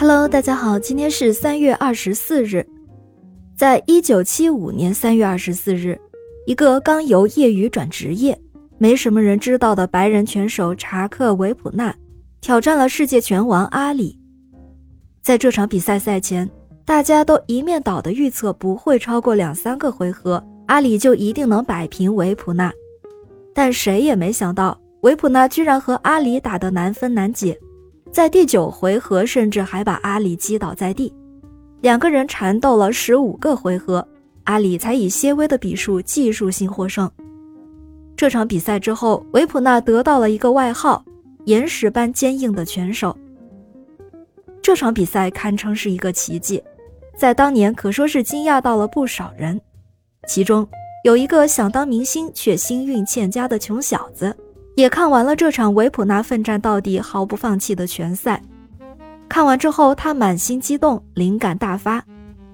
Hello，大家好，今天是三月二十四日。在一九七五年三月二十四日，一个刚由业余转职业、没什么人知道的白人拳手查克·维普纳挑战了世界拳王阿里。在这场比赛赛前，大家都一面倒的预测不会超过两三个回合，阿里就一定能摆平维普纳。但谁也没想到，维普纳居然和阿里打得难分难解。在第九回合，甚至还把阿里击倒在地，两个人缠斗了十五个回合，阿里才以些微的比数技术性获胜。这场比赛之后，维普纳得到了一个外号“岩石般坚硬的拳手”。这场比赛堪称是一个奇迹，在当年可说是惊讶到了不少人。其中有一个想当明星却星运欠佳的穷小子。也看完了这场维普纳奋战到底、毫不放弃的拳赛。看完之后，他满心激动，灵感大发，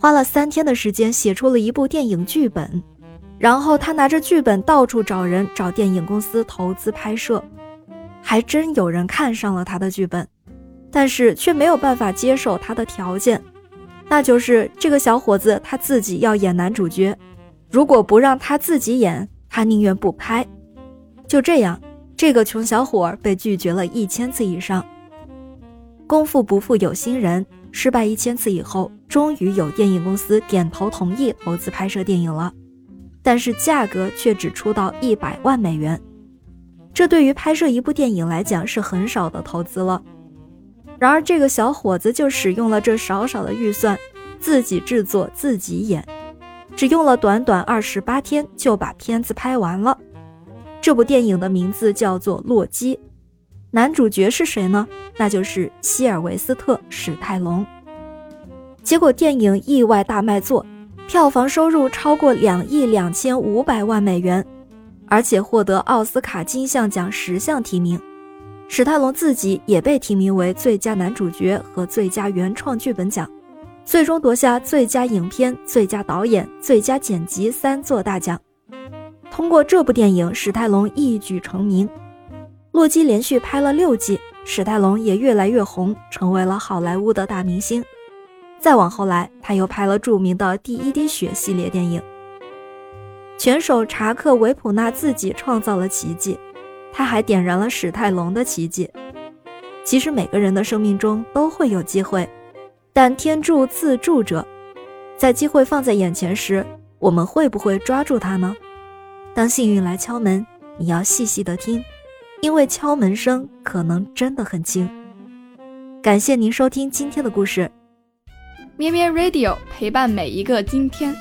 花了三天的时间写出了一部电影剧本。然后他拿着剧本到处找人，找电影公司投资拍摄。还真有人看上了他的剧本，但是却没有办法接受他的条件，那就是这个小伙子他自己要演男主角，如果不让他自己演，他宁愿不拍。就这样。这个穷小伙被拒绝了一千次以上。功夫不负有心人，失败一千次以后，终于有电影公司点头同意投资拍摄电影了，但是价格却只出到一百万美元。这对于拍摄一部电影来讲是很少的投资了。然而这个小伙子就使用了这少少的预算，自己制作自己演，只用了短短二十八天就把片子拍完了。这部电影的名字叫做《洛基》，男主角是谁呢？那就是希尔维斯特·史泰龙。结果电影意外大卖座，票房收入超过两亿两千五百万美元，而且获得奥斯卡金像奖十项提名。史泰龙自己也被提名为最佳男主角和最佳原创剧本奖，最终夺下最佳影片、最佳导演、最佳剪辑三座大奖。通过这部电影，史泰龙一举成名。洛基连续拍了六季，史泰龙也越来越红，成为了好莱坞的大明星。再往后来，他又拍了著名的《第一滴血》系列电影。拳手查克·维普纳自己创造了奇迹，他还点燃了史泰龙的奇迹。其实每个人的生命中都会有机会，但天助自助者，在机会放在眼前时，我们会不会抓住它呢？当幸运来敲门，你要细细的听，因为敲门声可能真的很轻。感谢您收听今天的故事，咩咩 Radio 陪伴每一个今天。